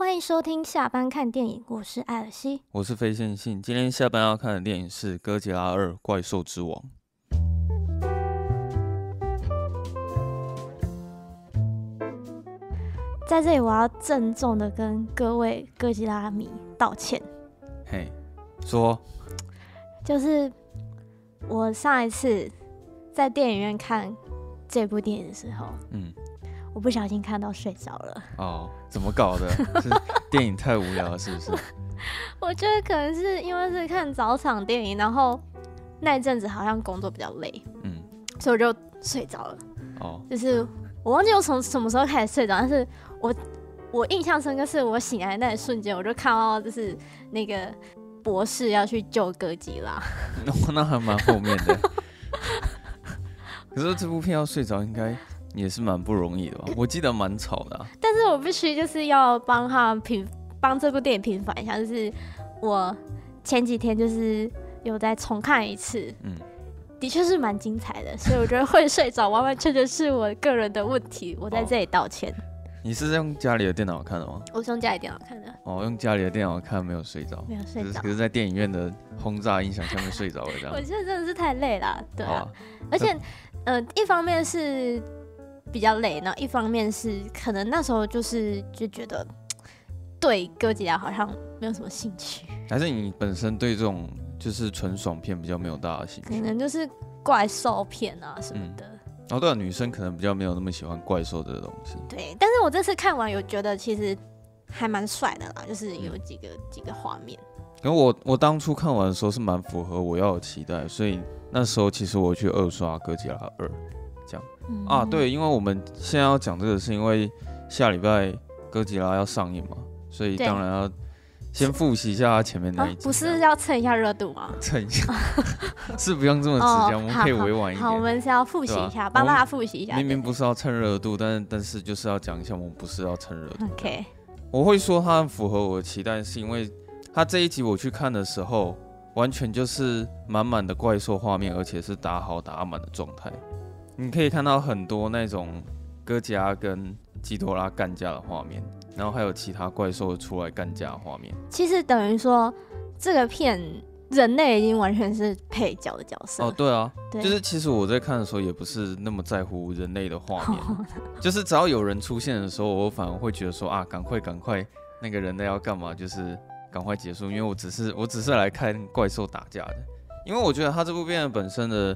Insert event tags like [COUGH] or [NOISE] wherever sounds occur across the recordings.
欢迎收听下班看电影，我是艾尔西，我是非线性。今天下班要看的电影是《哥吉拉二：怪兽之王》。在这里，我要郑重的跟各位哥吉拉迷道歉。嘿，说，就是我上一次在电影院看这部电影的时候，嗯。我不小心看到睡着了。哦，怎么搞的？是电影太无聊了，是不是？[LAUGHS] 我觉得可能是因为是看早场电影，然后那一阵子好像工作比较累，嗯，所以我就睡着了。哦，就是我忘记我从什么时候开始睡着，但是我我印象深刻是我醒来的那一瞬间，我就看到就是那个博士要去救哥吉拉。那 [LAUGHS] 那还蛮后面的。[LAUGHS] 可是这部片要睡着应该。也是蛮不容易的吧？我记得蛮吵的啊。但是我必须就是要帮他平，帮这部电影平反一下，就是我前几天就是有再重看一次，嗯，的确是蛮精彩的，所以我觉得会睡着完完全全是我个人的问题，我在这里道歉。哦，你是用家里的电脑看的吗？我是用家里电脑看的。哦，用家里的电脑看没有睡着，没有睡着，可是在电影院的轰炸音响下面睡着了这样。[LAUGHS] 我觉得真的是太累了，对啊，而且呃，一方面是。比较累，然后一方面是可能那时候就是就觉得对哥吉拉好像没有什么兴趣，还是你本身对这种就是纯爽片比较没有大的兴趣？可能就是怪兽片啊什么的。嗯、哦，对啊，女生可能比较没有那么喜欢怪兽的东西。对，但是我这次看完有觉得其实还蛮帅的啦，就是有几个、嗯、几个画面。然后我我当初看完的时候是蛮符合我要的期待，所以那时候其实我去二刷哥吉拉二。嗯、啊，对，因为我们现在要讲这个，是因为下礼拜哥吉拉要上映嘛，所以当然要先复习一下他前面那一集。不是要蹭一下热度吗？蹭一下，[LAUGHS] 是不用这么直接，我们可以委婉一点。好，我们是要复习一下，帮大家复习一下。明明不是要蹭热度，但是但是就是要讲一下，我们不是要蹭热度。OK，我会说它符合我的期待，是因为它这一集我去看的时候，完全就是满满的怪兽画面，而且是打好打满的状态。你可以看到很多那种哥吉拉跟基多拉干架的画面，然后还有其他怪兽出来干架的画面。其实等于说，这个片人类已经完全是配角的角色。哦，对啊，对就是其实我在看的时候也不是那么在乎人类的画面，[LAUGHS] 就是只要有人出现的时候，我反而会觉得说啊，赶快赶快，那个人类要干嘛，就是赶快结束，因为我只是我只是来看怪兽打架的，因为我觉得他这部片本身的。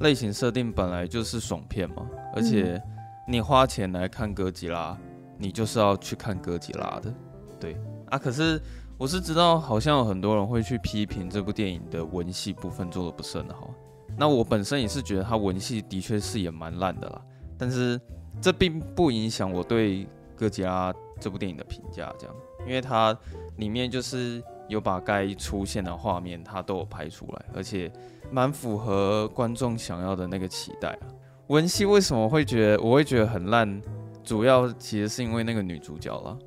类型设定本来就是爽片嘛，而且你花钱来看哥吉拉，你就是要去看哥吉拉的，对啊。可是我是知道，好像有很多人会去批评这部电影的文戏部分做得不是很好。那我本身也是觉得它文戏的确是也蛮烂的啦，但是这并不影响我对哥吉拉这部电影的评价，这样，因为它里面就是。有把该出现的画面，它都有拍出来，而且蛮符合观众想要的那个期待啊。文戏为什么会觉得我会觉得很烂？主要其实是因为那个女主角了，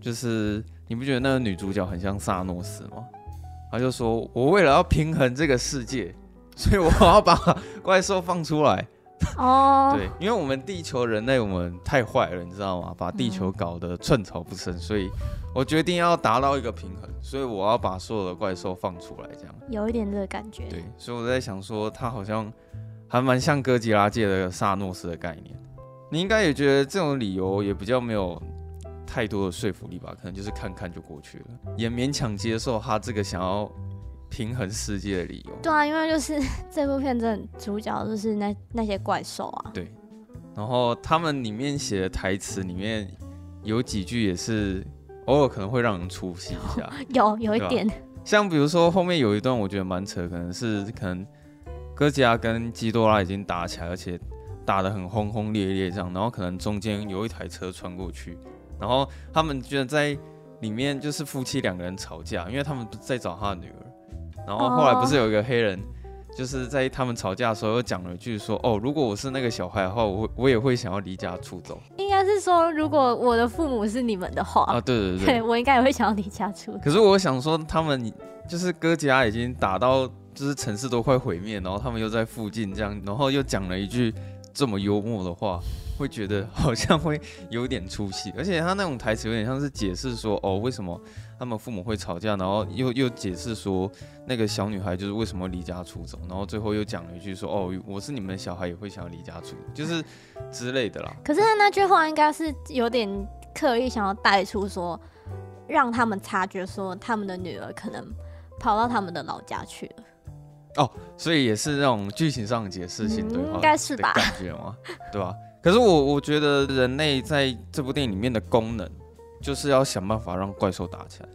就是你不觉得那个女主角很像萨诺斯吗？他就说：“我为了要平衡这个世界，所以我要把 [LAUGHS] 怪兽放出来。” [LAUGHS] 哦，对，因为我们地球人类我们太坏了，你知道吗？把地球搞得寸草不生，所以。我决定要达到一个平衡，所以我要把所有的怪兽放出来，这样有一点这个感觉。对，所以我在想说，他好像还蛮像哥吉拉界的萨诺斯的概念。你应该也觉得这种理由也比较没有太多的说服力吧？可能就是看看就过去了，也勉强接受他这个想要平衡世界的理由。对啊，因为就是 [LAUGHS] 这部片真的主角就是那那些怪兽啊。对，然后他们里面写的台词里面有几句也是。偶尔可能会让人出戏一下，[LAUGHS] 有有一点，像比如说后面有一段我觉得蛮扯，可能是可能哥吉拉跟基多拉已经打起来，而且打得很轰轰烈烈这样，然后可能中间有一台车穿过去，然后他们居然在里面就是夫妻两个人吵架，因为他们在找他的女儿，然后后来不是有一个黑人。就是在他们吵架的时候，又讲了一句说：“哦，如果我是那个小孩的话，我我也会想要离家出走。”应该是说，如果我的父母是你们的话啊，对对对，对 [LAUGHS] 我应该也会想要离家出走。可是我想说，他们就是哥吉拉已经打到就是城市都快毁灭，然后他们又在附近这样，然后又讲了一句这么幽默的话，会觉得好像会有点出戏。而且他那种台词有点像是解释说，哦，为什么他们父母会吵架，然后又又解释说那个小女孩就是为什么离家出走，然后最后又讲了一句说，哦，我是你们的小孩也会想要离家出走，就是之类的啦。可是他那句话应该是有点刻意想要带出说，让他们察觉说他们的女儿可能跑到他们的老家去了。哦，所以也是那种剧情上的解释性对话，应该是吧？感觉吗？对吧？可是我我觉得人类在这部电影里面的功能，就是要想办法让怪兽打起来。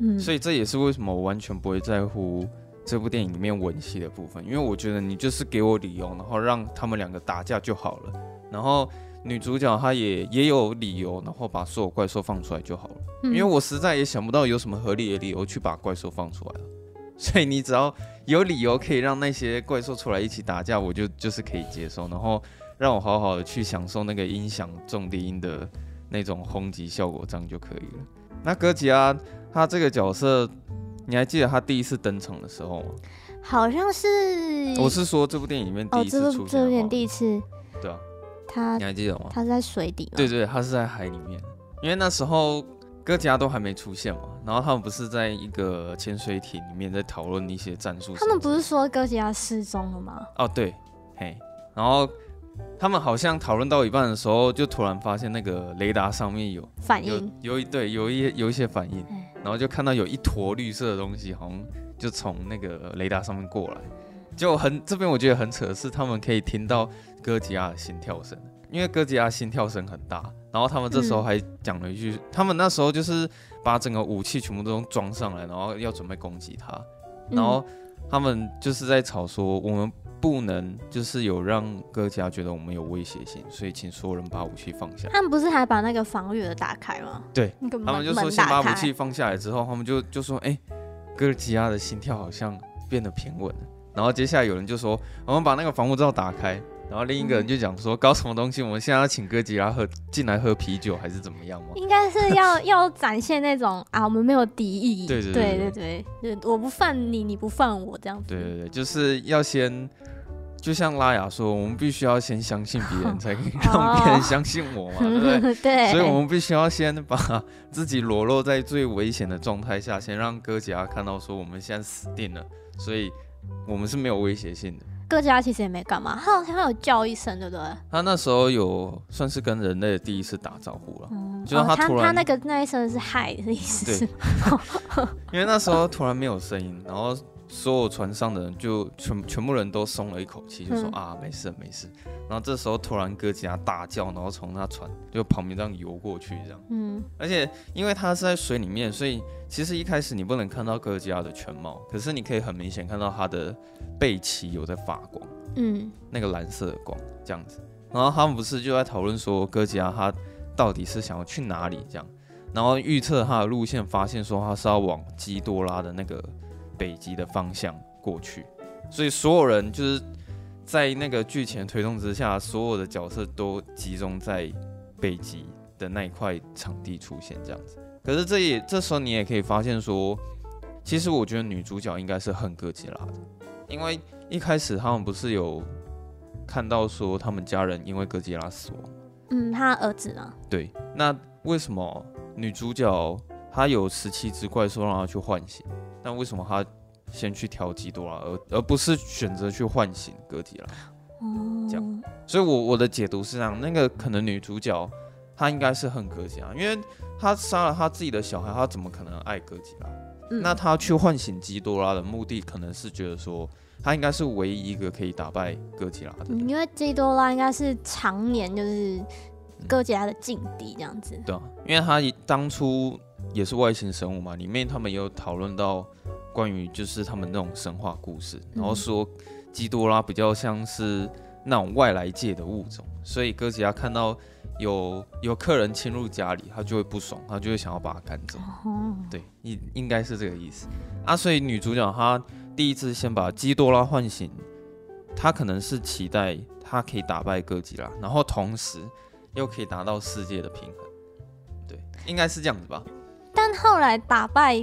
嗯，所以这也是为什么我完全不会在乎这部电影里面吻戏的部分，因为我觉得你就是给我理由，然后让他们两个打架就好了。然后女主角她也也有理由，然后把所有怪兽放出来就好了。因为我实在也想不到有什么合理的理由去把怪兽放出来了。所以你只要有理由可以让那些怪兽出来一起打架，我就就是可以接受，然后让我好好的去享受那个音响重低音的那种轰击效果，这样就可以了。那哥吉拉他这个角色，你还记得他第一次登场的时候吗？好像是，我是说这部电影里面第一次出现，这部电影第一次，对啊，他你还记得吗？他是在水底，对，对对，他是在海里面，因为那时候。哥吉拉都还没出现嘛，然后他们不是在一个潜水艇里面在讨论一些战术。他们不是说哥吉拉失踪了吗？哦，对，嘿，然后他们好像讨论到一半的时候，就突然发现那个雷达上面有反应，有，有一对有一有一些反应，然后就看到有一坨绿色的东西，好像就从那个雷达上面过来，就很这边我觉得很扯的是，他们可以听到哥吉拉的心跳声。因为哥吉拉心跳声很大，然后他们这时候还讲了一句，嗯、他们那时候就是把整个武器全部都装上来，然后要准备攻击他，然后他们就是在吵说，我们不能就是有让哥吉拉觉得我们有威胁性，所以请所有人把武器放下。他们不是还把那个防御的打开吗？对，他们就说先把武器放下来之后，他们就就说，哎、欸，哥吉拉的心跳好像变得平稳了，然后接下来有人就说，我们把那个防护罩打开。然后另一个人就讲说，搞什么东西？我们现在要请哥吉拉喝进来喝啤酒，还是怎么样吗？应该是要要展现那种啊，我们没有敌意。对对对对对，我不犯你，你不犯我，这样子。对对对，就是要先，就像拉雅说，我们必须要先相信别人，才可以让别人相信我嘛，[LAUGHS] 对不对？对。所以我们必须要先把自己裸露在最危险的状态下，先让哥吉拉看到说我们现在死定了，所以我们是没有威胁性的。哥吉拉其实也没干嘛，他好像有叫一声，对不对？他那时候有算是跟人类第一次打招呼了，嗯、就让他突然、哦、他，他那个那一声是嗨的意思，对，[LAUGHS] 因为那时候突然没有声音，然后。所有船上的人就全全部人都松了一口气，就说、嗯、啊没事没事。然后这时候突然哥吉拉大叫，然后从那船就旁边这样游过去，这样。嗯。而且因为它是在水里面，所以其实一开始你不能看到哥吉拉的全貌，可是你可以很明显看到它的背鳍有在发光。嗯。那个蓝色的光这样子。然后他们不是就在讨论说哥吉拉他到底是想要去哪里这样，然后预测它的路线，发现说它是要往基多拉的那个。北极的方向过去，所以所有人就是在那个剧情推动之下，所有的角色都集中在北极的那一块场地出现这样子。可是这也这时候你也可以发现说，其实我觉得女主角应该是恨哥吉拉的，因为一开始他们不是有看到说他们家人因为哥吉拉死亡，嗯，他儿子呢？对，那为什么女主角她有十七只怪兽让他去唤醒？但为什么他先去挑基多拉，而而不是选择去唤醒哥吉拉？哦，这样，所以我我的解读是这样，那个可能女主角她应该是恨哥吉拉，因为她杀了她自己的小孩，她怎么可能爱哥吉拉？嗯、那她去唤醒基多拉的目的，可能是觉得说她应该是唯一一个可以打败哥吉拉的，因为基多拉应该是常年就是哥吉拉的劲敌这样子。对啊，因为他当初。也是外星生物嘛，里面他们也有讨论到关于就是他们那种神话故事，然后说基多拉比较像是那种外来界的物种，所以哥吉拉看到有有客人侵入家里，他就会不爽，他就会想要把他赶走。对，应应该是这个意思啊。所以女主角她第一次先把基多拉唤醒，她可能是期待她可以打败哥吉拉，然后同时又可以达到世界的平衡。对，应该是这样子吧。但后来打败，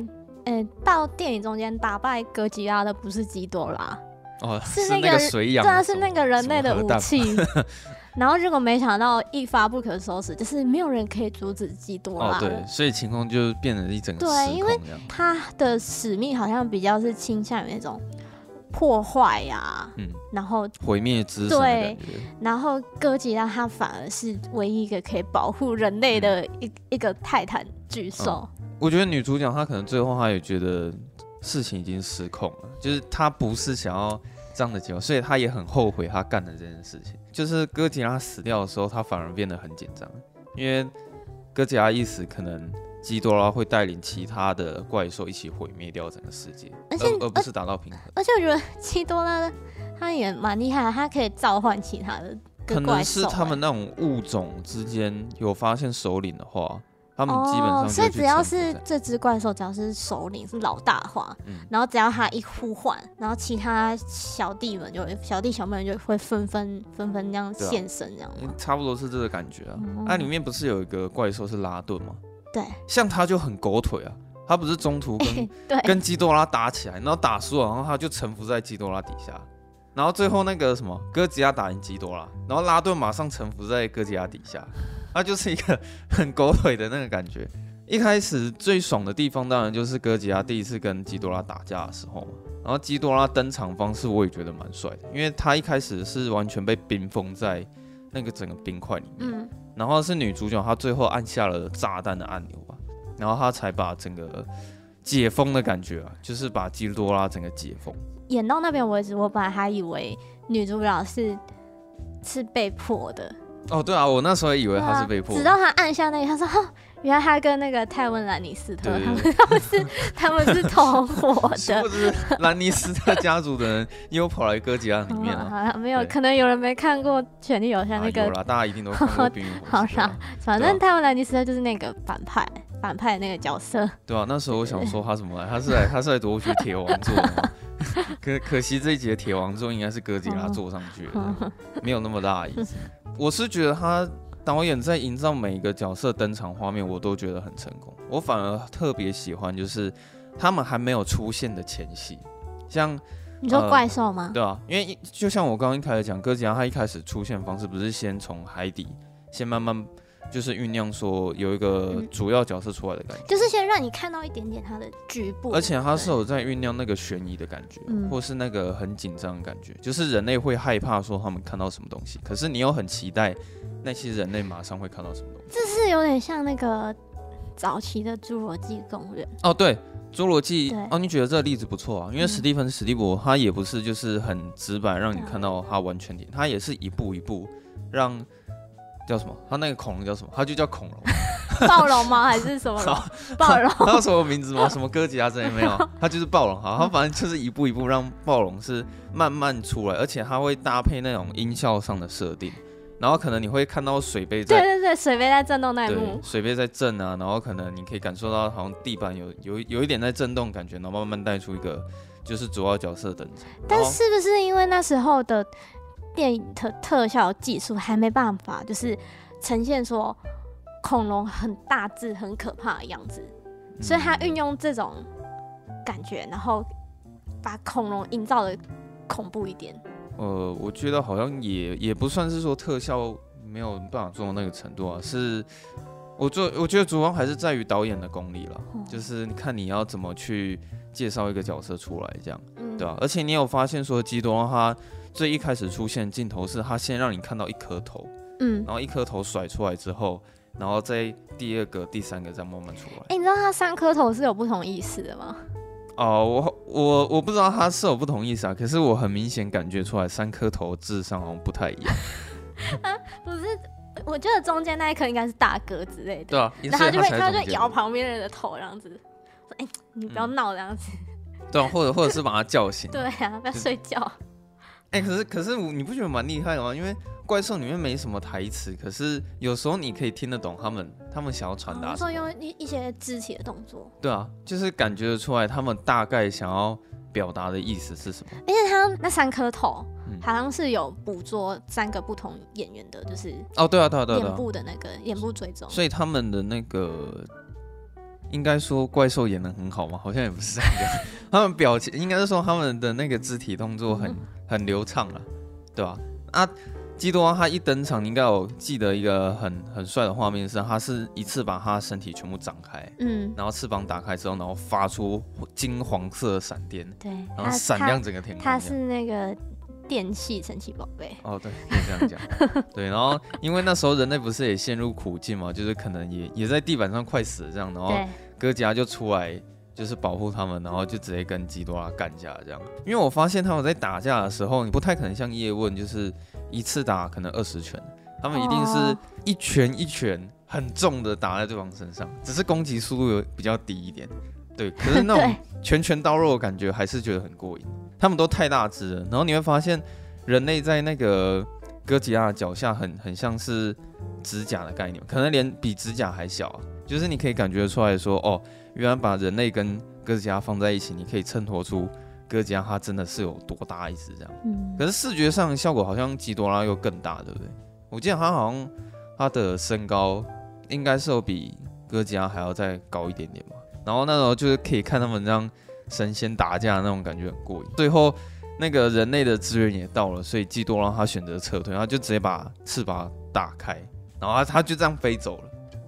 呃、欸，到电影中间打败哥吉拉的不是基多拉，哦，是那个水养，对啊，是那个人类的武器。[LAUGHS] 然后结果没想到一发不可收拾，就是没有人可以阻止基多拉。哦，对，所以情况就变成一整个对，因为他的使命好像比较是倾向于那种破坏呀、啊，嗯，然后毁灭之对，然后哥吉拉他反而是唯一一个可以保护人类的一、嗯、一个泰坦巨兽。哦。我觉得女主角她可能最后她也觉得事情已经失控了，就是她不是想要这样的结果，所以她也很后悔她干的这件事情。就是哥吉拉死掉的时候，她反而变得很紧张，因为哥吉拉一死，可能基多拉会带领其他的怪兽一起毁灭掉整个世界，而且而，而不是达到平衡。而且我觉得基多拉他也蛮厉害的，他可以召唤其他的怪兽。可能是他们那种物种之间有发现首领的话。他们基本上，所以只要是这只怪兽，只要是首领是老大的话，嗯，然后只要他一呼唤，然后其他小弟们就小弟小妹们就会纷纷纷纷这样现身，这样，差不多是这个感觉啊。那、嗯啊、里面不是有一个怪兽是拉顿吗？对，像他就很狗腿啊，他不是中途跟、[LAUGHS] 欸、跟基多拉打起来，然后打输了，然后他就臣服在基多拉底下，然后最后那个什么哥吉拉打赢基多拉，然后拉顿马上臣服在哥吉拉底下。他就是一个很狗腿的那个感觉。一开始最爽的地方，当然就是哥吉拉第一次跟基多拉打架的时候嘛。然后基多拉登场方式，我也觉得蛮帅的，因为他一开始是完全被冰封在那个整个冰块里面。嗯。然后是女主角，她最后按下了炸弹的按钮吧，然后她才把整个解封的感觉啊，就是把基多拉整个解封。演到那边为止，我本来还以为女主角是是被迫的。哦，对啊，我那时候也以为她是被迫，直到她按下那个，她说：“哈，原来他跟那个泰文兰尼斯特他们他们是他们是同伙的。[LAUGHS] ”不是兰尼斯特家族的人又跑来哥吉拉里面了？没有，可能有人没看过《权力游戏》那个。有啦，大家一定都看过。好像，反正泰文兰尼斯特就是那个反派，反派那个角色。对啊，那时候我想说他怎么来？他是来他是来夺取铁王座的？[LAUGHS] 可可惜这一集的铁王座应该是哥吉拉坐上去的，[LAUGHS] 没有那么大意思。我是觉得他导演在营造每一个角色登场画面，我都觉得很成功。我反而特别喜欢就是他们还没有出现的前戏，像你说怪兽吗？对啊，因为就像我刚刚一开始讲，哥吉拉他一开始出现方式不是先从海底先慢慢。就是酝酿说有一个主要角色出来的感觉，就是先让你看到一点点他的局部，而且他是有在酝酿那个悬疑的感觉，或是那个很紧张的感觉，就是人类会害怕说他们看到什么东西，可是你又很期待那些人类马上会看到什么东西。这是有点像那个早期的《侏罗纪公园》哦，对，《侏罗纪》哦，你觉得这个例子不错啊，因为史蒂芬史蒂博他也不是就是很直白让你看到他完全点，他也是一步一步让。叫什么？他那个恐龙叫什么？他就叫恐龙，[LAUGHS] [LAUGHS] 暴龙吗？还是什么龙？暴龙？他有什么名字吗？什么哥吉拉之类没有？[LAUGHS] 他就是暴龙。好，他反正就是一步一步让暴龙是慢慢出来，而且他会搭配那种音效上的设定，然后可能你会看到水杯在，对对对，水杯在震动那一幕，水杯在震啊，然后可能你可以感受到好像地板有有有一点在震动感觉，然后慢慢带出一个就是主要角色的登场。但是不是因为那时候的？电影的特效技术还没办法，就是呈现说恐龙很大只、很可怕的样子，所以他运用这种感觉，然后把恐龙营造的恐怖一点。呃，我觉得好像也也不算是说特效没有办法做到那个程度啊，是我做我觉得主要还是在于导演的功力了，就是你看你要怎么去介绍一个角色出来，这样，对吧？而且你有发现说基多他。最一开始出现镜头是他先让你看到一颗头，嗯，然后一颗头甩出来之后，然后再第二个、第三个再慢慢出来。哎、欸，你知道他三颗头是有不同意思的吗？哦，我我我不知道他是有不同意思啊，可是我很明显感觉出来三颗头智商好像不太一样。啊，不是，我觉得中间那一颗应该是大哥之类的。对啊，然后他就会他就摇旁边人的头这样子，说：“哎、欸，你不要闹这样子。嗯”对啊，或者或者是把他叫醒。[LAUGHS] 对啊，不要睡觉。哎、欸，可是可是你不觉得蛮厉害的吗？因为怪兽里面没什么台词，可是有时候你可以听得懂他们他们想要传达。说用一一些肢体的动作。对啊，就是感觉得出来他们大概想要表达的意思是什么。而且他那三颗头好像是有捕捉三个不同演员的，就是哦，对啊，对啊，对啊，眼部的那个眼部追踪。所以他们的那个应该说怪兽演的很好吗？好像也不是这样。[LAUGHS] 他们表情应该是说他们的那个肢体动作很很流畅了，对吧？啊，基多拉他一登场，你应该有记得一个很很帅的画面是，他是一次把他身体全部展开，嗯，然后翅膀打开之后，然后发出金黄色的闪电，对，然后闪亮整个天空。他是那个。电器神奇宝贝哦，对，可以这样讲。[LAUGHS] 对，然后因为那时候人类不是也陷入苦境嘛，就是可能也也在地板上快死了这样，然后哥吉拉就出来就是保护他们，然后就直接跟基多拉干架这样。因为我发现他们在打架的时候，你不太可能像叶问，就是一次打可能二十拳，他们一定是一拳一拳很重的打在对方身上，只是攻击速度有比较低一点。对，可是那种 [LAUGHS] 拳拳到肉的感觉还是觉得很过瘾。他们都太大只了，然后你会发现人类在那个哥吉拉的脚下很很像是指甲的概念，可能连比指甲还小啊。就是你可以感觉出来说，哦，原来把人类跟哥吉拉放在一起，你可以衬托出哥吉拉它真的是有多大一只这样。嗯。可是视觉上效果好像基多拉又更大，对不对？我记得它好像它的身高应该是有比哥吉拉还要再高一点点吧。然后那时候就是可以看他们这样神仙打架的那种感觉很过瘾。最后那个人类的资源也到了，所以基多拉他选择撤退，他就直接把翅膀打开，然后他他就这样飞走了。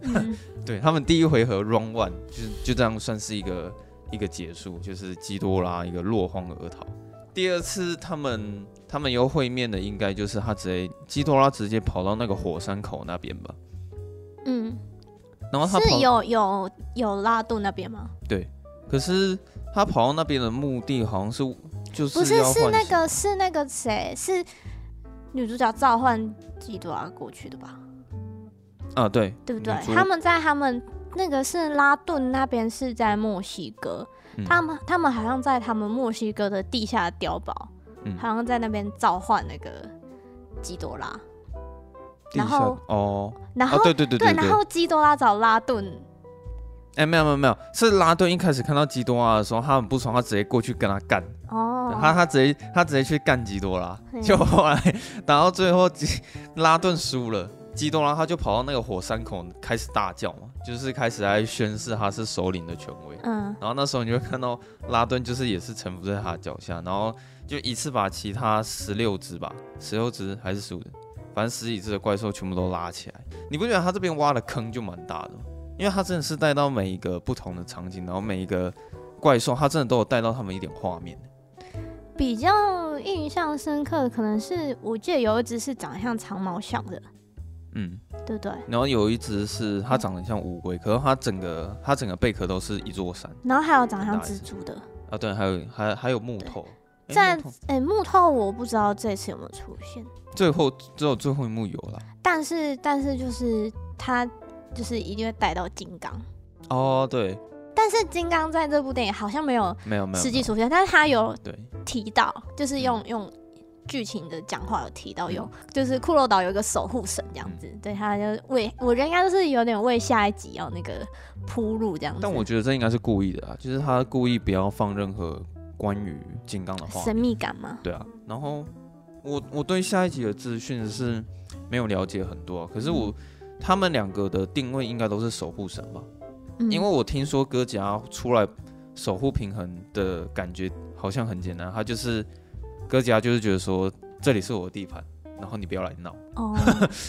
嗯、对他们第一回合 round one 就是就这样算是一个一个结束，就是基多拉一个落荒而逃。第二次他们他们又会面的应该就是他直接基多拉直接跑到那个火山口那边吧。嗯。然后他是有有有拉杜那边吗？对，可是他跑到那边的目的好像是就是不是是那个是那个谁是女主角召唤基多拉过去的吧？啊，对，对不对？他们在他们那个是拉顿那边是在墨西哥，嗯、他们他们好像在他们墨西哥的地下碉堡，嗯、好像在那边召唤那个基多拉。然后哦，然后、哦、对对对对，对，然后基多拉找拉顿，哎，没有没有没有，是拉顿一开始看到基多拉的时候，他很不爽，他直接过去跟他干，哦，他他直接他直接去干基多拉，就后来 [LAUGHS] 打到最后基拉顿输了，基多拉他就跑到那个火山口开始大叫嘛，就是开始来宣誓他是首领的权威，嗯，然后那时候你就会看到拉顿就是也是臣服在他脚下，然后就一次把其他十六只吧，十六只还是十五只。反正十几只的怪兽全部都拉起来，你不觉得他这边挖的坑就蛮大的吗？因为他真的是带到每一个不同的场景，然后每一个怪兽，他真的都有带到他们一点画面。比较印象深刻的可能是，我记得有一只是长得像长毛象的，嗯，对不对？然后有一只是它长得像乌龟，可是它整个它整个贝壳都是一座山。然后还有长得像蜘蛛的啊，对，还有还还有木头。在哎，木头我不知道这次有没有出现。最后只有最后一幕有了。但是但是就是他就是一定会带到金刚。哦，对。但是金刚在这部电影好像没有没有没有实际出现，但是他有对提到，就是用用剧情的讲话有提到有，就是骷髅岛有一个守护神这样子，对，他就为我觉得应该是有点为下一集要那个铺路这样子。但我觉得这应该是故意的啊，就是他故意不要放任何。关于金刚的话，神秘感吗？对啊，然后我我对下一集的资讯是没有了解很多，啊，可是我、嗯、他们两个的定位应该都是守护神吧？嗯、因为我听说哥吉拉出来守护平衡的感觉好像很简单，他就是哥吉拉就是觉得说，这里是我的地盘，然后你不要来闹。哦，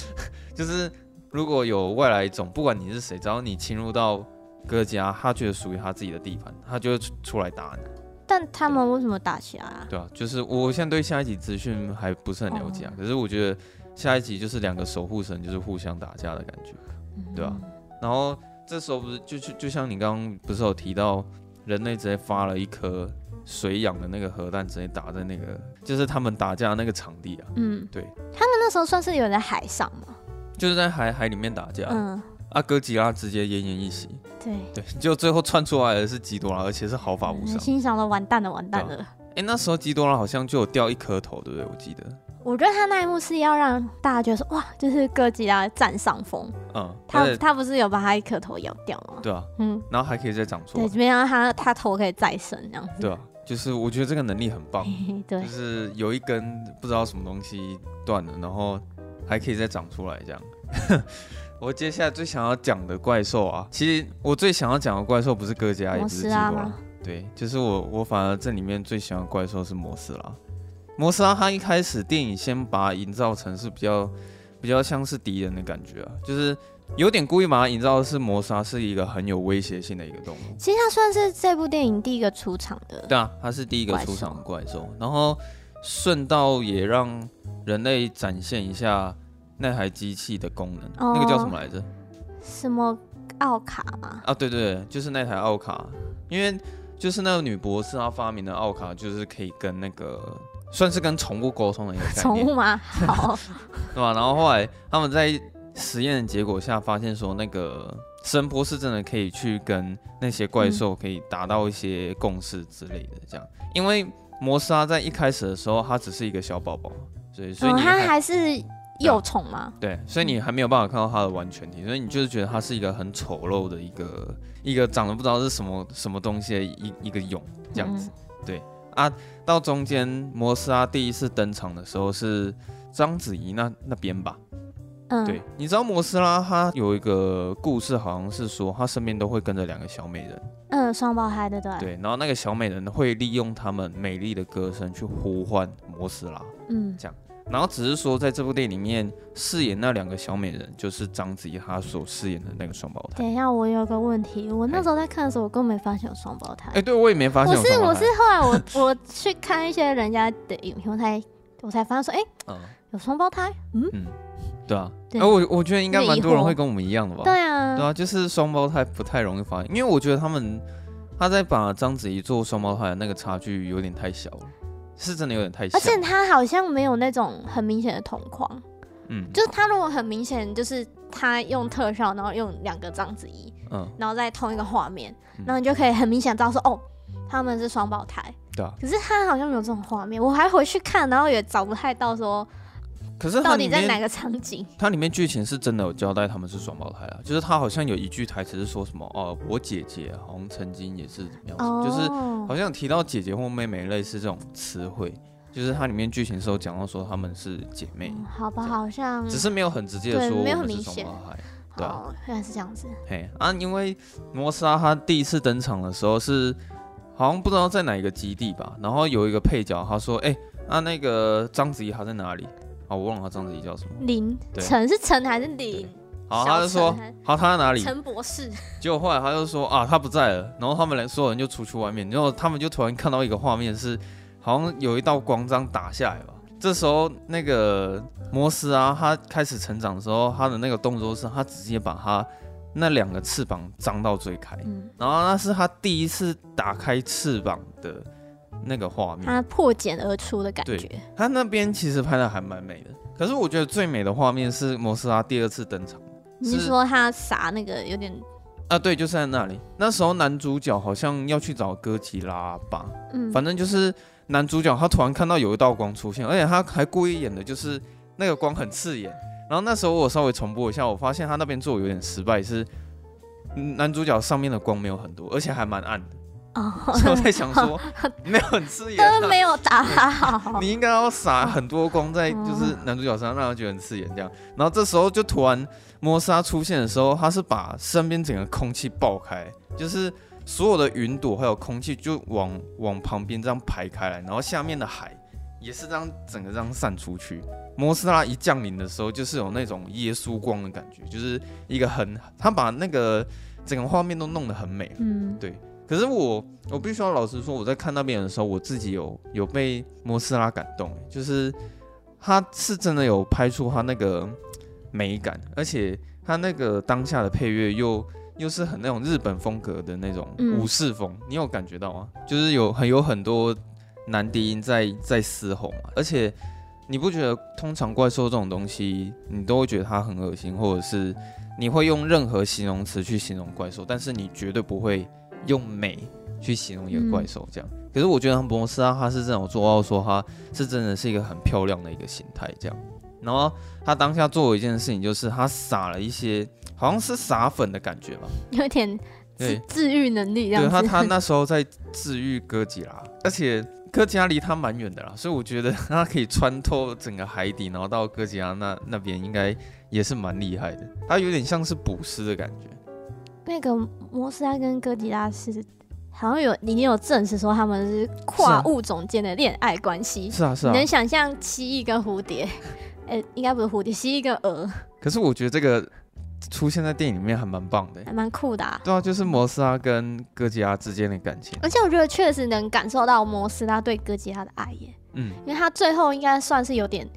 [LAUGHS] 就是如果有外来种，不管你是谁，只要你侵入到哥吉拉，他觉得属于他自己的地盘，他就会出来打你。但他们为什么打起来啊？对啊，就是我现在对下一集资讯还不是很了解啊。哦、可是我觉得下一集就是两个守护神就是互相打架的感觉，嗯、对啊。然后这时候不是就就就像你刚刚不是有提到，人类直接发了一颗水养的那个核弹，直接打在那个就是他们打架的那个场地啊。嗯，对。他们那时候算是有在海上吗？就是在海海里面打架。嗯。阿，哥吉拉直接奄奄一息。对对，就最后窜出来的是基多拉，而且是毫发无伤。心想了，完蛋了，完蛋了。哎、欸，那时候基多拉好像就有掉一颗头，对不对？我记得。我觉得他那一幕是要让大家觉得说，哇，就是哥吉拉占上风。嗯。他他不是有把他一颗头咬掉吗？对啊。嗯。然后还可以再长出来。对，没想到他他头可以再生这样子。对啊，就是我觉得这个能力很棒。[LAUGHS] 对。就是有一根不知道什么东西断了，然后还可以再长出来这样。[LAUGHS] 我接下来最想要讲的怪兽啊，其实我最想要讲的怪兽不是哥吉拉，也不是基多拉，对，就是我我反而这里面最喜欢的怪兽是摩斯拉。摩斯拉他一开始电影先把它营造成是比较比较像是敌人的感觉啊，就是有点故意把它营造的是磨砂是一个很有威胁性的一个动物。其实它算是这部电影第一个出场的，对啊，它是第一个出场的怪兽，然后顺道也让人类展现一下。那台机器的功能，哦、那个叫什么来着？什么奥卡吗？啊，对对对，就是那台奥卡，因为就是那个女博士她发明的奥卡，就是可以跟那个算是跟宠物沟通的一个概念。宠物吗？好，[LAUGHS] 对吧？然后后来他们在实验的结果下发现说，那个声波是真的可以去跟那些怪兽可以达到一些共识之类的，这样。嗯、因为摩斯拉在一开始的时候，它只是一个小宝宝，所以所以它、哦、还是。幼虫吗？对，所以你还没有办法看到它的完全体，所以你就是觉得它是一个很丑陋的一个一个长得不知道是什么什么东西的一一个蛹这样子。嗯、对啊，到中间摩斯拉第一次登场的时候是章子怡那那边吧？嗯，对，你知道摩斯拉他有一个故事，好像是说他身边都会跟着两个小美人，嗯，双胞胎的对。对，然后那个小美人会利用他们美丽的歌声去呼唤摩斯拉，嗯，这样。然后只是说，在这部电影里面饰演那两个小美人，就是章子怡她所饰演的那个双胞胎。等一下，我有个问题，我那时候在看的时候，我根本没发现有双胞胎。哎，对我也没发现。我是我是后来我 [LAUGHS] 我去看一些人家的影片，我才我才发现说，哎，嗯，有双胞胎。嗯嗯，对啊。哎，我我觉得应该蛮多人会跟我们一样的吧？对啊，对啊，就是双胞胎不太容易发现，因为我觉得他们他在把章子怡做双胞胎的那个差距有点太小了。是真的有点太小，而且他好像没有那种很明显的同框，嗯，就是他如果很明显，就是他用特效，然后用两个章子怡，嗯，然后在同一个画面，嗯、然后你就可以很明显知道说，哦，他们是双胞胎，对啊，可是他好像没有这种画面，我还回去看，然后也找不太到说。可是到底在哪个场景？它里面剧情是真的有交代他们是双胞胎啊，就是他好像有一句台词是说什么哦，我姐姐好像曾经也是怎么样，哦、就是好像提到姐姐或妹妹类似这种词汇，就是它里面剧情时候讲到说他们是姐妹。嗯、好吧，好像只是没有很直接的说我们是双胞胎，对啊，原来是这样子。嘿啊，因为摩斯拉他第一次登场的时候是好像不知道在哪一个基地吧，然后有一个配角他说，哎、欸，那那个章子怡她在哪里？哦，我忘了他章子怡叫什么。林陈是陈还是林？好，他就说，好，他在哪里？陈博士。[LAUGHS] 结果后来他就说啊，他不在了。然后他们俩所有人就出去外面，然后他们就突然看到一个画面是，是好像有一道光这样打下来吧。这时候那个摩斯啊，他开始成长的时候，他的那个动作是他直接把他那两个翅膀张到最开，嗯、然后那是他第一次打开翅膀的。那个画面，它破茧而出的感觉。对，它那边其实拍的还蛮美的。可是我觉得最美的画面是摩斯拉第二次登场。你是说他撒那个有点？啊，对，就是在那里。那时候男主角好像要去找哥吉拉吧？嗯，反正就是男主角他突然看到有一道光出现，而且他还故意演的就是那个光很刺眼。然后那时候我稍微重播一下，我发现他那边做有点失败，是男主角上面的光没有很多，而且还蛮暗的。所以我在想说，[LAUGHS] 没有很刺眼，都没有打好。你应该要撒很多光在就是男主角身上，让他觉得很刺眼这样。然后这时候就突然摩斯拉出现的时候，他是把身边整个空气爆开，就是所有的云朵还有空气就往往旁边这样排开来，然后下面的海也是这样整个这样散出去。摩斯拉一降临的时候，就是有那种耶稣光的感觉，就是一个很他把那个整个画面都弄得很美。嗯，对。可是我，我必须要老实说，我在看那边的时候，我自己有有被摩斯拉感动，就是他是真的有拍出他那个美感，而且他那个当下的配乐又又是很那种日本风格的那种武士风，嗯、你有感觉到吗？就是有很有很多男低音在在嘶吼嘛，而且你不觉得通常怪兽这种东西，你都会觉得它很恶心，或者是你会用任何形容词去形容怪兽，但是你绝对不会。用美去形容一个怪兽，这样。嗯、可是我觉得摩斯拉他是这种做到说他是真的是一个很漂亮的一个形态，这样。然后他当下做了一件事情，就是他撒了一些好像是撒粉的感觉吧，有点治治愈能力这样。对，他他那时候在治愈哥吉拉，而且哥吉拉离他蛮远的啦，所以我觉得他可以穿透整个海底，然后到哥吉拉那那边应该也是蛮厉害的，他有点像是补师的感觉。那个摩斯拉跟哥吉拉是好像有已经有证实说他们是跨物种间的恋爱关系。是啊是啊，你能想象蜥蜴跟蝴蝶？哎、欸，应该不是蝴蝶，蜥蜴跟鹅。可是我觉得这个出现在电影里面还蛮棒的，还蛮酷的、啊。对啊，就是摩斯拉跟哥吉拉之间的感情。而且我觉得确实能感受到摩斯拉对哥吉拉的爱耶。嗯，因为他最后应该算是有点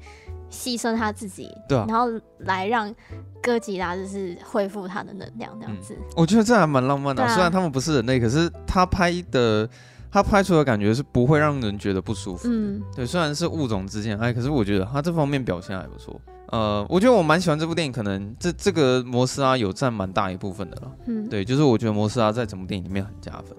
牺牲他自己，对啊，然后来让哥吉拉就是恢复他的能量这样子。嗯、我觉得这还蛮浪漫的、啊，虽然他们不是人类，可是他拍的他拍出的感觉是不会让人觉得不舒服。嗯，对，虽然是物种之间爱，可是我觉得他这方面表现还不错。呃，我觉得我蛮喜欢这部电影，可能这这个摩斯拉有占蛮大一部分的了。嗯，对，就是我觉得摩斯拉在整部电影里面很加分。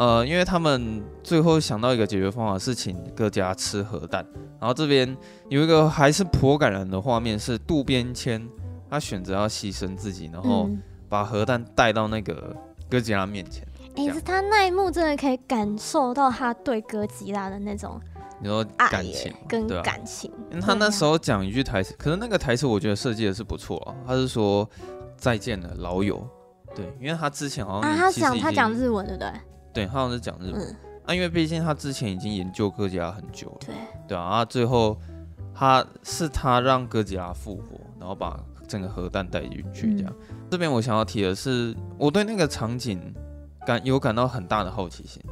呃，因为他们最后想到一个解决方法是请哥吉拉吃核弹，然后这边有一个还是颇感人的画面，是渡边谦他选择要牺牲自己，然后把核弹带到那个哥吉拉面前。哎、他那一幕真的可以感受到他对哥吉拉的那种，你说感情跟感情。因为他那时候讲一句台词，可是那个台词我觉得设计的是不错啊，他是说再见了老友。对，因为他之前好像啊，他讲他讲日文对不对？对，他好像是讲日本、嗯、啊，因为毕竟他之前已经研究哥吉拉很久了，对对啊，啊最后他是他让哥吉拉复活，然后把整个核弹带进去这样。嗯、这边我想要提的是，我对那个场景感有感到很大的好奇心，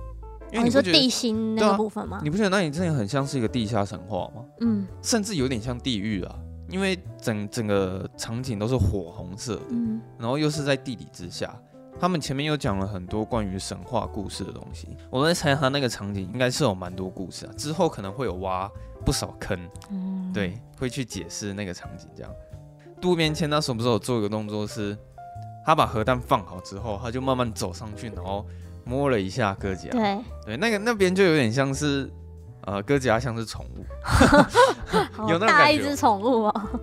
因为你，、说地心那个部分吗？你不觉得那里真的很像是一个地下神话吗？嗯，甚至有点像地狱啊，因为整整个场景都是火红色的，嗯，然后又是在地底之下。他们前面又讲了很多关于神话故事的东西，我在猜他那个场景应该是有蛮多故事啊，之后可能会有挖不少坑，嗯，对，会去解释那个场景这样。渡边谦那时候不是有做一个动作是，他把核弹放好之后，他就慢慢走上去，然后摸了一下哥吉拉，对，对，那个那边就有点像是，呃，哥吉拉像是宠物，[LAUGHS] [LAUGHS] 有那种大一只宠物哦，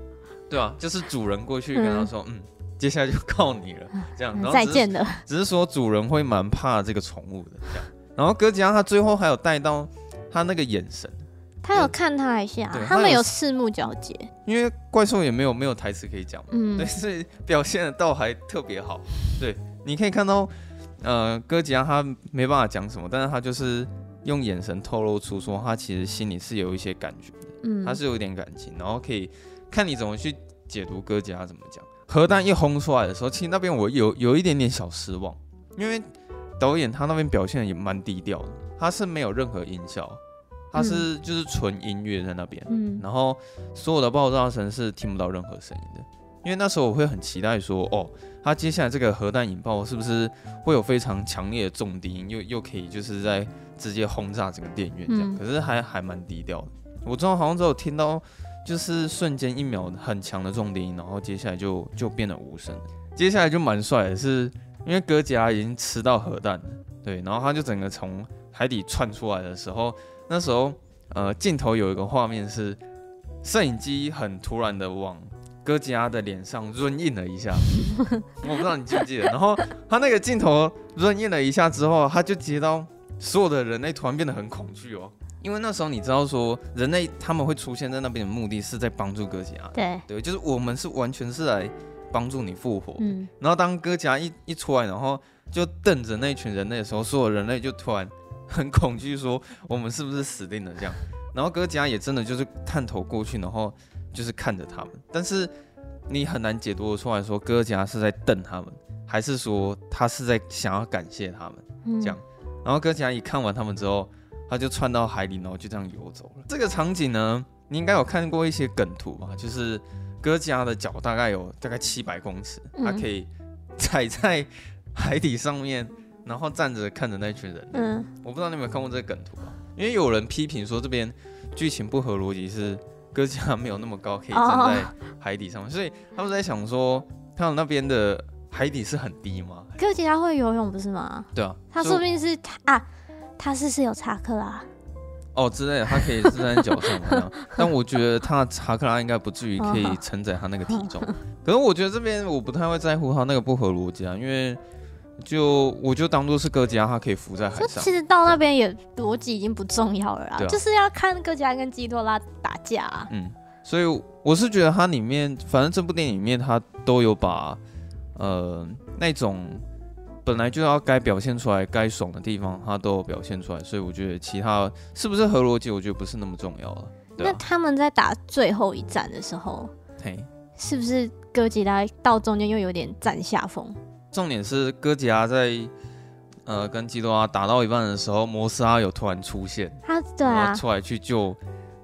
对啊，就是主人过去跟他说，嗯。嗯接下来就靠你了，这样，然后再见了。[LAUGHS] 只是说主人会蛮怕这个宠物的，这样。然后哥吉拉他最后还有带到他那个眼神，他有看他一下，他们有四目交接。因为怪兽也没有没有台词可以讲，嗯，对，[LAUGHS] 所以表现的倒还特别好。对，你可以看到，呃，哥吉拉他没办法讲什么，但是他就是用眼神透露出说他其实心里是有一些感觉的，嗯，他是有一点感情，然后可以看你怎么去解读哥吉拉怎么讲。核弹一轰出来的时候，其实那边我有有一点点小失望，因为导演他那边表现也蛮低调的，他是没有任何音效，他是就是纯音乐在那边，嗯，然后所有的爆炸声是听不到任何声音的，因为那时候我会很期待说，哦，他接下来这个核弹引爆是不是会有非常强烈的重低音，又又可以就是在直接轰炸整个电影院这样，嗯，可是还还蛮低调的，我之后好像只有听到。就是瞬间一秒很强的重低音，然后接下来就就变得无声。接下来就蛮帅的是，因为哥吉拉已经吃到核弹，对，然后他就整个从海底窜出来的时候，那时候呃镜头有一个画面是摄影机很突然的往哥吉拉的脸上润印了一下，我不知道你记不记得。然后他那个镜头润印了一下之后，他就接到所有的人类突然变得很恐惧哦。因为那时候你知道说，人类他们会出现在那边的目的是在帮助哥吉拉，对对，就是我们是完全是来帮助你复活。嗯，然后当哥吉拉一一出来，然后就瞪着那群人类的时候，所有人类就突然很恐惧，说我们是不是死定了这样？然后哥吉拉也真的就是探头过去，然后就是看着他们，但是你很难解读得出来说哥吉拉是在瞪他们，还是说他是在想要感谢他们这样？然后哥吉拉一看完他们之后。他就窜到海里，然后就这样游走了。这个场景呢，你应该有看过一些梗图吧？就是哥吉拉的脚大概有大概七百公尺，他可以踩在海底上面，然后站着看着那群人。嗯，我不知道你有没有看过这个梗图啊？因为有人批评说这边剧情不合逻辑，是哥吉拉没有那么高可以站在海底上面，所以他们在想说，他们那边的海底是很低吗？哥吉拉会游泳不是吗？对啊，他说不定是他啊。他是是有查克拉哦之类的，他可以站在脚上嘛？[LAUGHS] 但我觉得他查克拉应该不至于可以承载他那个体重。[LAUGHS] 可是我觉得这边我不太会在乎他那个不合逻辑啊，因为就我就当做是哥吉拉，他可以浮在海上。其实到那边也逻辑已经不重要了啦，啊、就是要看哥吉拉跟基多拉打架、啊。嗯，所以我是觉得它里面，反正这部电影里面它都有把呃那种本来就要该表现出来、该爽的地方，他都有表现出来。所以我觉得其他是不是合逻辑，我觉得不是那么重要了。那他们在打最后一战的时候，嘿，是不是哥吉拉到中间又有点占下风？重点是哥吉拉在呃跟基多拉打到一半的时候，摩斯拉有突然出现，他对啊，出来去救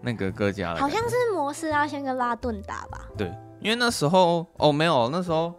那个哥吉拉，好像是摩斯拉先跟拉顿打吧？对，因为那时候哦没有，那时候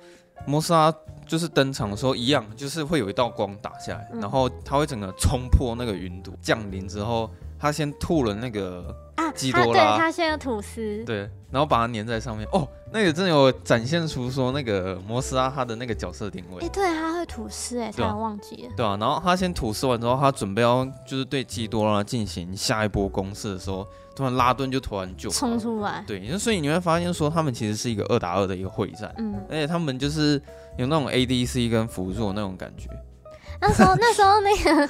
摩斯拉就是登场的时候一样，就是会有一道光打下来，嗯、然后他会整个冲破那个云朵降临之后，他先吐了那个。基多拉，对，他现在吐司，对，然后把它粘在上面。哦，那个真的有展现出说那个摩斯拉他的那个角色定位。哎、欸，对，他会吐司，哎，突然忘记了。对啊，然后他先吐司完之后，他准备要就是对基多拉进行下一波攻势的时候，突然拉顿就突然就冲出来。对，所以你会发现说他们其实是一个二打二的一个会战，嗯，而且他们就是有那种 ADC 跟辅助那种感觉。那时候，那时候那个，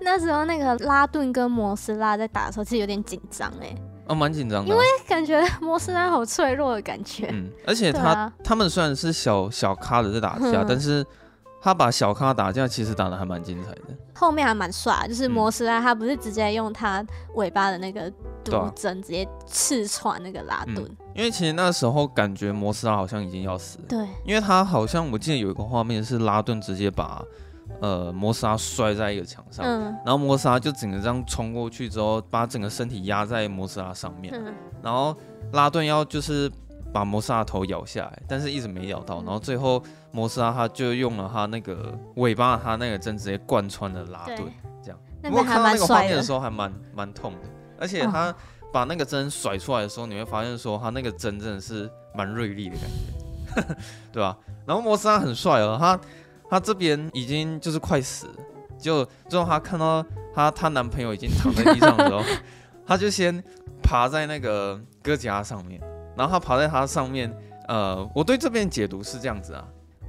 那时候那个拉顿跟摩斯拉在打的时候，其实有点紧张哎。哦，蛮紧张的，因为感觉摩斯拉好脆弱的感觉。嗯，而且他、啊、他们虽然是小小咖的在打架，嗯、但是他把小咖打架其实打得还蛮精彩的。后面还蛮帅，就是摩斯拉他不是直接用他尾巴的那个毒针直接刺穿那个拉顿、嗯。因为其实那时候感觉摩斯拉好像已经要死了。对，因为他好像我记得有一个画面是拉顿直接把。呃，摩斯拉摔在一个墙上，嗯、然后摩斯拉就整个这样冲过去之后，把整个身体压在摩斯拉上面，嗯、然后拉顿要就是把摩斯拉头咬下来，但是一直没咬到，然后最后摩斯拉他就用了他那个尾巴，他那个针直接贯穿了拉顿，对这样。不过看到那个画面的时候还蛮蛮痛的，而且他把那个针甩出来的时候，你会发现说他那个针真的是蛮锐利的感觉，[LAUGHS] 对吧？然后摩斯拉很帅哦，他。他这边已经就是快死了，就最后他看到她她男朋友已经躺在地上的时候，[LAUGHS] 他就先爬在那个哥吉拉上面，然后他爬在他上面，呃，我对这边解读是这样子啊，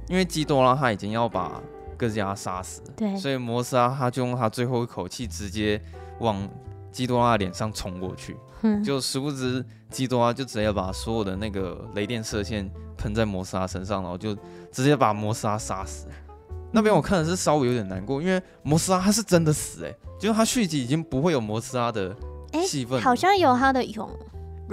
因为基多拉他已经要把哥吉拉杀死，对，所以摩斯拉他就用他最后一口气直接往基多拉脸上冲过去，嗯、就殊不知基多拉就直接把所有的那个雷电射线喷在摩斯拉身上，然后就直接把摩斯拉杀死。那边我看的是稍微有点难过，因为摩斯拉他是真的死哎、欸，就是他续集已经不会有摩斯拉的戏份、欸，好像有他的勇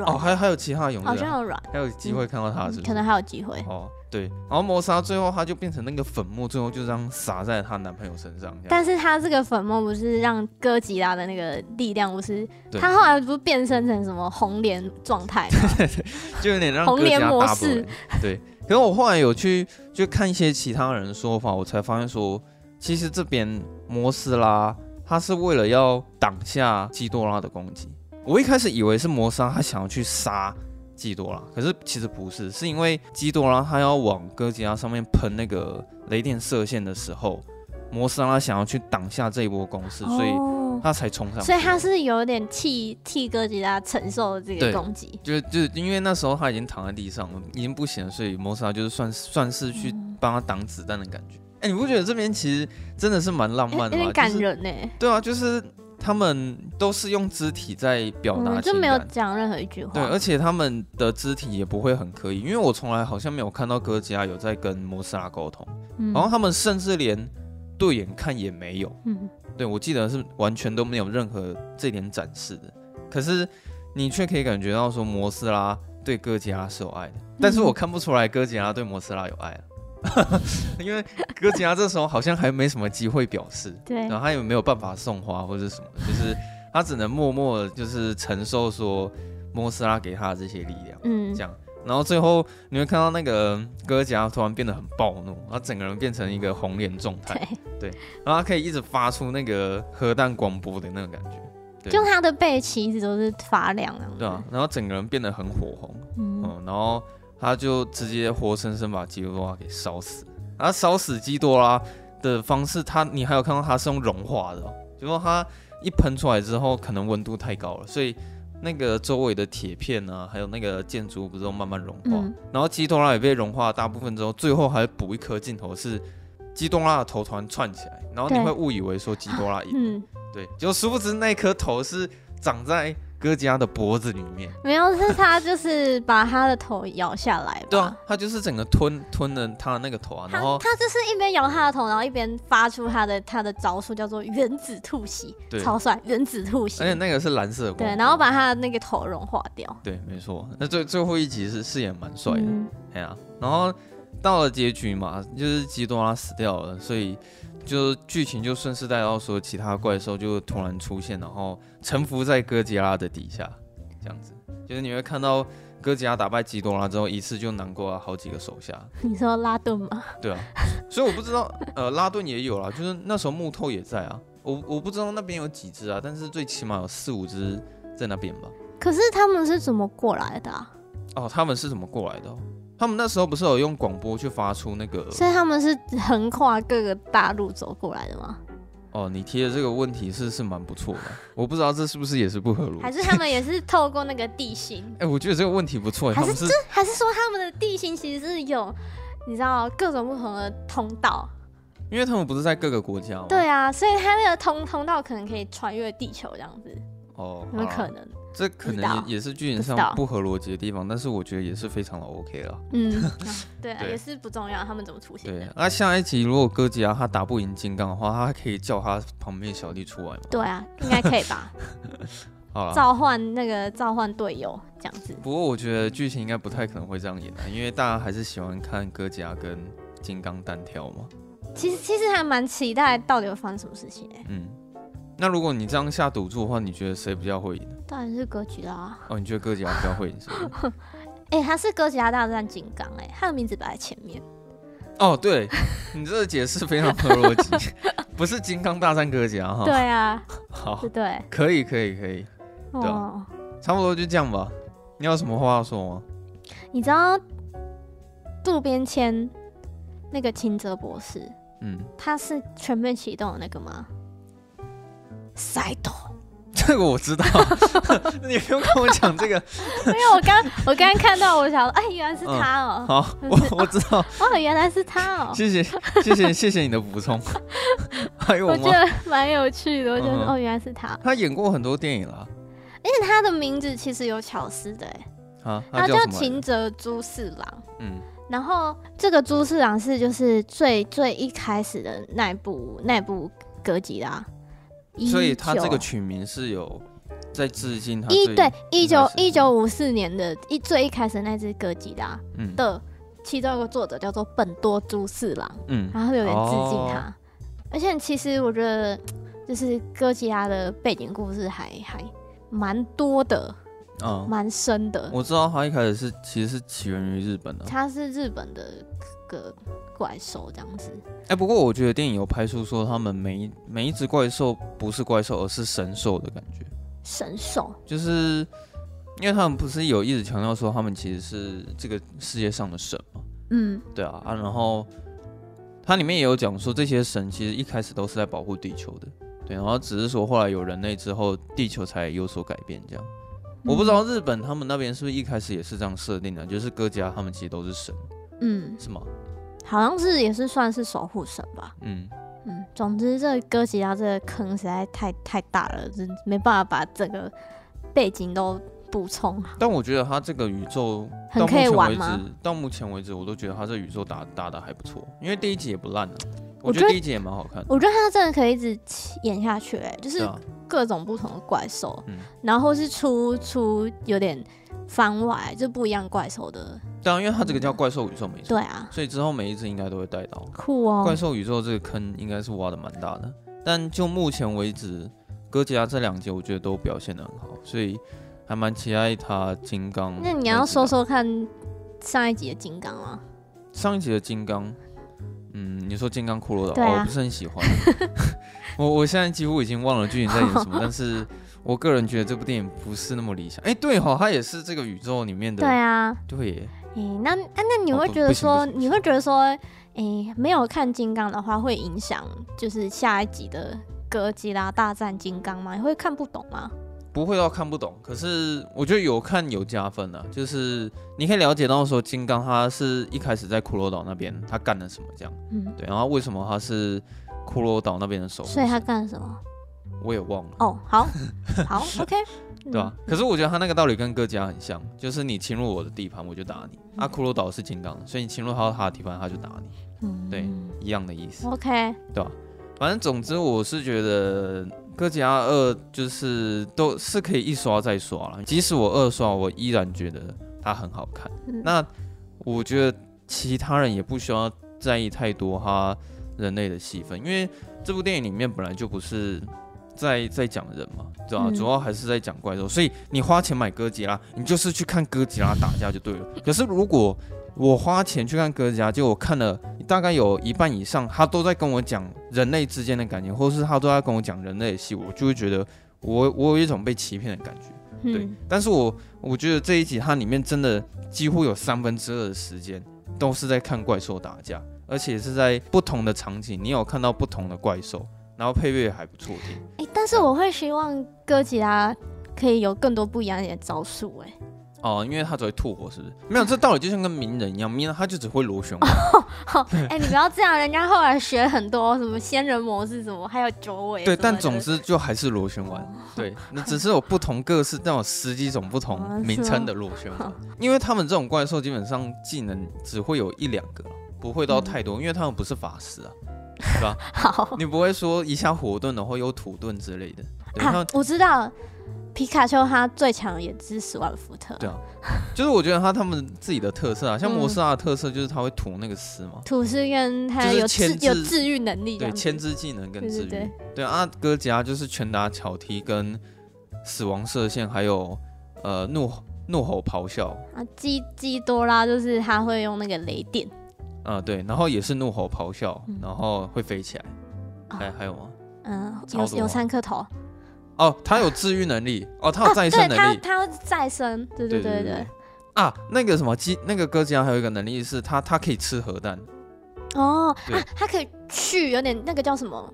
哦，还还有其他的勇，好像有软，还有机会看到他是，是、嗯，可能还有机会。哦，对，然后摩斯拉最后他就变成那个粉末，最后就这样撒在她男朋友身上，但是他这个粉末不是让哥吉拉的那个力量不是，对。他后来不是变身成什么红莲状态，[LAUGHS] 就有点让红莲模式，对。可是我后来有去就看一些其他人的说法，我才发现说，其实这边摩斯拉他是为了要挡下基多拉的攻击。我一开始以为是摩斯拉他想要去杀基多拉，可是其实不是，是因为基多拉他要往哥吉拉上面喷那个雷电射线的时候，摩斯拉想要去挡下这一波攻势，所以。他才冲上，所以他是有点替替哥吉拉承受这个攻击，就就是因为那时候他已经躺在地上了，已经不行了，所以摩斯拉就是算算是去帮他挡子弹的感觉。哎、你不觉得这边其实真的是蛮浪漫的吗？有点感人呢、就是。对啊，就是他们都是用肢体在表达、嗯，就没有讲任何一句话。对，而且他们的肢体也不会很刻意，因为我从来好像没有看到哥吉拉有在跟摩斯拉沟通，嗯、然后他们甚至连对眼看也没有。嗯。对，我记得是完全都没有任何这点展示的，可是你却可以感觉到说摩斯拉对哥吉拉是有爱的，但是我看不出来哥吉拉对摩斯拉有爱了，[LAUGHS] 因为哥吉拉这时候好像还没什么机会表示，对，然后他也没有办法送花或者什么，就是他只能默默的就是承受说摩斯拉给他的这些力量，嗯，这样。然后最后你会看到那个哥吉拉突然变得很暴怒，他整个人变成一个红脸状态，对，对，然后他可以一直发出那个核弹广播的那种感觉，就他的背鳍一直都是发亮的，对啊，然后整个人变得很火红，嗯，嗯，然后他就直接活生生把基多拉给烧死，然后烧死基多拉的方式，他你还有看到他是用融化的，就说他一喷出来之后，可能温度太高了，所以。那个周围的铁片啊，还有那个建筑物不是都慢慢融化，嗯、然后基多拉也被融化大部分之后，最后还补一颗镜头是基多拉的头团串起来，然后你会误以为说基多拉赢，嗯，对，就殊不知那颗头是长在哥吉拉的脖子里面。没有，是他就是把他的头咬下来。对啊，他就是整个吞吞了他的那个头啊，然后他就是一边咬他的头，然后一边发出他的他的招数，叫做原子吐息，对，超帅，原子吐息。而且那个是蓝色的光，对，然后把他的那个头融化掉。对，没错。那最最后一集是饰演蛮帅的，哎呀、嗯啊，然后到了结局嘛，就是基多拉死掉了，所以。就剧情就顺势带到说，其他怪兽就突然出现，然后臣服在哥吉拉的底下，这样子，就是你会看到哥吉拉打败基多拉之后，一次就难过了好几个手下。你说拉顿吗？对啊，所以我不知道，呃，拉顿也有啦，就是那时候木头也在啊，我我不知道那边有几只啊，但是最起码有四五只在那边吧。可是他们是怎么过来的啊？哦，他们是怎么过来的？他们那时候不是有用广播去发出那个？所以他们是横跨各个大陆走过来的吗？哦，你提的这个问题是是蛮不错的，我不知道这是不是也是不合逻辑，还是他们也是透过那个地形？[LAUGHS] 哎、欸，我觉得这个问题不错，还是这还是说他们的地形其实是有你知道各种不同的通道？因为他们不是在各个国家吗？对啊，所以他那个通通道可能可以穿越地球这样子。哦，有可能？这可能也也是剧情上不合逻辑的地方，但是我觉得也是非常的 OK 了。嗯，[LAUGHS] 对啊，也是不重要，他们怎么出现？对，那下一集如果哥吉拉他打不赢金刚的话，他可以叫他旁边小弟出来吗？对啊，应该可以吧。[LAUGHS] 好了，召唤那个召唤队友这样子。不过我觉得剧情应该不太可能会这样演的，因为大家还是喜欢看哥吉拉跟金刚单挑嘛。其实其实还蛮期待到底会发生什么事情哎。嗯。那如果你这样下赌注的话，你觉得谁比较会赢？当然是哥吉拉。哦，你觉得哥吉拉比较会赢是吗？哎、欸，他是哥吉拉大战金刚，哎，他的名字摆在前面。哦，对，你这个解释非常合逻辑，[LAUGHS] 不是金刚大战哥吉拉哈？对啊，[LAUGHS] 好，对，可以，可以，可以，对、哦，差不多就这样吧。你有什么话要说吗？你知道渡边谦那个清泽博士，嗯，他是全面启动的那个吗？赛斗，[LAUGHS] 这个我知道，[LAUGHS] 你不用跟我讲这个。[LAUGHS] 没有，我刚我刚刚看到，我想，哎，原来是他哦。嗯、好，我我知道。哦，原来是他哦。谢谢谢谢谢谢你的补充。还有？我觉得蛮有趣的，我觉得、嗯、哦，原来是他。他演过很多电影了，而且他的名字其实有巧思的，哎，他叫秦泽朱四郎。嗯，然后这个朱四郎是就是最最一开始的那部那部歌集啦。所以他这个取名是有在致敬他一对一九一九五四年的一最一开始那只哥吉拉的其中一个作者叫做本多猪四郎，嗯，然后有点致敬他，而且其实我觉得就是哥吉拉的背景故事还还蛮多的，嗯，蛮深的。我知道他一开始是其实是起源于日本的，他是日本的个。怪兽这样子，哎，不过我觉得电影有拍出说他们每一每一只怪兽不是怪兽，而是神兽的感觉。神兽就是因为他们不是有一直强调说他们其实是这个世界上的神嘛？嗯，对啊啊，然后它里面也有讲说这些神其实一开始都是在保护地球的，对，然后只是说后来有人类之后，地球才有所改变这样。我不知道日本他们那边是不是一开始也是这样设定的，就是各家他们其实都是神，嗯，是吗？好像是也是算是守护神吧。嗯嗯，总之这哥吉拉这个坑实在太太大了，真没办法把整个背景都补充好。但我觉得他这个宇宙很可以玩吗，到目前为止我都觉得他这宇宙打打的还不错，因为第一集也不烂啊。我觉得第一集也蛮好看的。我觉得他真的可以一直演下去，哎，就是各种不同的怪兽，啊嗯，然后是出出有点番外，就不一样怪兽的。对啊，因为它这个叫怪兽宇宙没错。对啊，所以之后每一只应该都会带到。酷哦！怪兽宇宙这个坑应该是挖的蛮大的，但就目前为止，哥吉拉这两集我觉得都表现的很好，所以还蛮期待他金刚。那你要说说看上一集的金刚吗？上一集的金刚，嗯，你说金刚骷髅岛，啊哦，我不是很喜欢。[LAUGHS] 我我现在几乎已经忘了剧情在演什么，[LAUGHS] 但是。我个人觉得这部电影不是那么理想。哎、欸，对哈，它也是这个宇宙里面的。对啊，对耶。哎、欸，那那那你会觉得说，哦、你会觉得说，哎、欸，没有看金刚的话，会影响就是下一集的哥吉拉大战金刚吗？你会看不懂吗？不会到看不懂，可是我觉得有看有加分啊。就是你可以了解到说，金刚他是一开始在骷髅岛那边他干了什么这样。嗯。对，然后为什么他是骷髅岛那边的守护？所以他干了什么？我也忘了哦，好，[LAUGHS] 好，OK，对吧？可是我觉得他那个道理跟哥吉拉很像，就是你侵入我的地盘，我就打你。阿骷髅岛是金刚，所以你侵入到他的地盘，他就打你。嗯，对，一样的意思。OK，对吧？反正总之，我是觉得哥吉拉二就是都是可以一刷再刷了。即使我二刷，我依然觉得它很好看。那我觉得其他人也不需要在意太多哈人类的戏份，因为这部电影里面本来就不是在在讲人嘛，对吧？嗯、主要还是在讲怪兽，所以你花钱买哥吉拉，你就是去看哥吉拉打架就对了。可是如果我花钱去看哥吉拉，结果我看了大概有一半以上，他都在跟我讲人类之间的感情，或是他都在跟我讲人类的戏，我就会觉得我我有一种被欺骗的感觉。对，嗯、但是我我觉得这一集它里面真的几乎有三分之二的时间都是在看怪兽打架，而且是在不同的场景，你有看到不同的怪兽，然后配乐也还不错听。哎、欸，但是我会希望哥吉拉可以有更多不一样的招数，哎。哦，因为他只会吐火，是不是？没有，这道理就像跟鸣人一样，鸣人他就只会螺旋丸。[LAUGHS] 哎，你不要这样，人家后来学很多什么仙人模式什么，还有九尾。对，但总之就还是螺旋丸。对，那只是有不同各式，但有十几种不同名称的螺旋丸。因为他们这种怪兽基本上技能只会有一两个，不会到太多，因为他们不是法师啊，[LAUGHS] 是吧？好，你不会说一下火遁的话有土遁之类的。啊，我知道。皮卡丘它最强也只是十万伏特。对啊，就是我觉得它他们自己的特色啊，像摩斯拉的特色就是它会吐那个丝嘛，吐丝跟它有治有治愈能力，对，牵制技能跟治愈。对啊，哥吉拉就是拳打脚踢跟死亡射线，还有呃怒怒吼咆哮。啊，基基多拉就是他会用那个雷电。啊，对，然后也是怒吼咆哮，然后会飞起来。还还有吗？嗯，有有三颗头。哦，他有治愈能力哦，他有再生能力，啊、他他会再生，对对对对，啊，那个什么鸡，那个哥吉拉还有一个能力是他，他可以吃核弹。哦，对啊，他可以蓄有点那个叫什么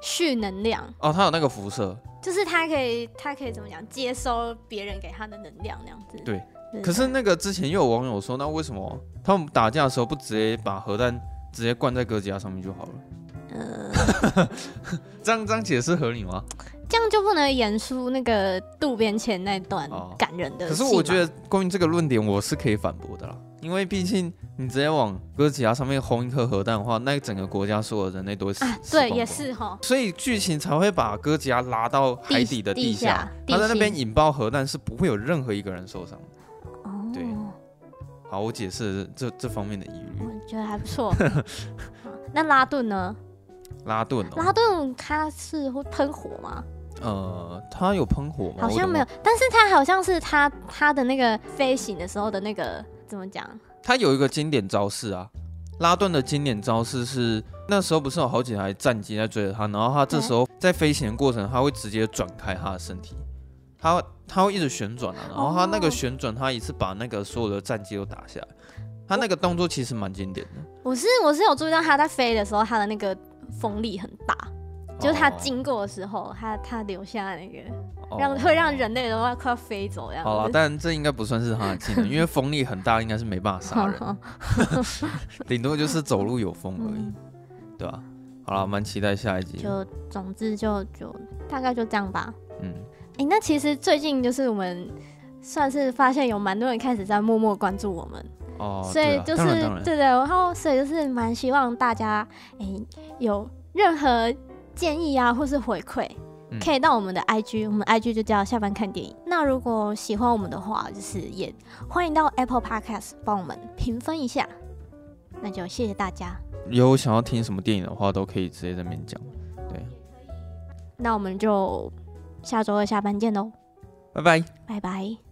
蓄能量。哦，他有那个辐射，就是他可以，他可以怎么讲，接收别人给他的能量那样子。对，对可是那个之前又有网友说，那为什么他们打架的时候不直接把核弹直接灌在哥吉拉上面就好了？呃，[LAUGHS] 这样这样解释合理吗？这样就不能演出那个渡边前那段感人的。可是我觉得关于这个论点，我是可以反驳的啦，因为毕竟你直接往哥吉拉上面轰一颗核弹的话，那整个国家所有人类都会死。啊，对，也是哈。所以剧情才会把哥吉拉拉到海底的地下，他在那边引爆核弹，是不会有任何一个人受伤。哦，对。好，我解释这这方面的疑虑。我觉得还不错。[LAUGHS] 那拉顿呢？拉顿，拉顿他是会喷火吗？呃，他有喷火吗？好像没有，但是他好像是他他的那个飞行的时候的那个怎么讲？他有一个经典招式啊，拉顿的经典招式是那时候不是有好几台战机在追着他，然后他这时候在飞行的过程，他会直接转开他的身体，他他会一直旋转啊，然后他那个旋转，他一次把那个所有的战机都打下来，他那个动作其实蛮经典的。我是我是有注意到他在飞的时候，他的那个风力很大。就是他经过的时候，哦、他他留下那个让、哦、会让人类的话快要飞走这样。好了，但这应该不算是他的技能，因为风力很大，应该是没办法杀人，[LAUGHS] 顶多就是走路有风而已，嗯、对吧？好了，蛮期待下一集。就总之就就大概就这样吧。嗯，哎、欸，那其实最近就是我们算是发现有蛮多人开始在默默关注我们哦，所以就是对对，然后所以就是蛮希望大家哎、欸、有任何。建议啊，或是回馈，可以到我们的 IG，、嗯、我们 IG 就叫下班看电影。那如果喜欢我们的话，就是也欢迎到 Apple Podcast 帮我们评分一下。那就谢谢大家。有想要听什么电影的话，都可以直接在那边讲。对，那我们就下周二下班见喽，拜拜，拜拜。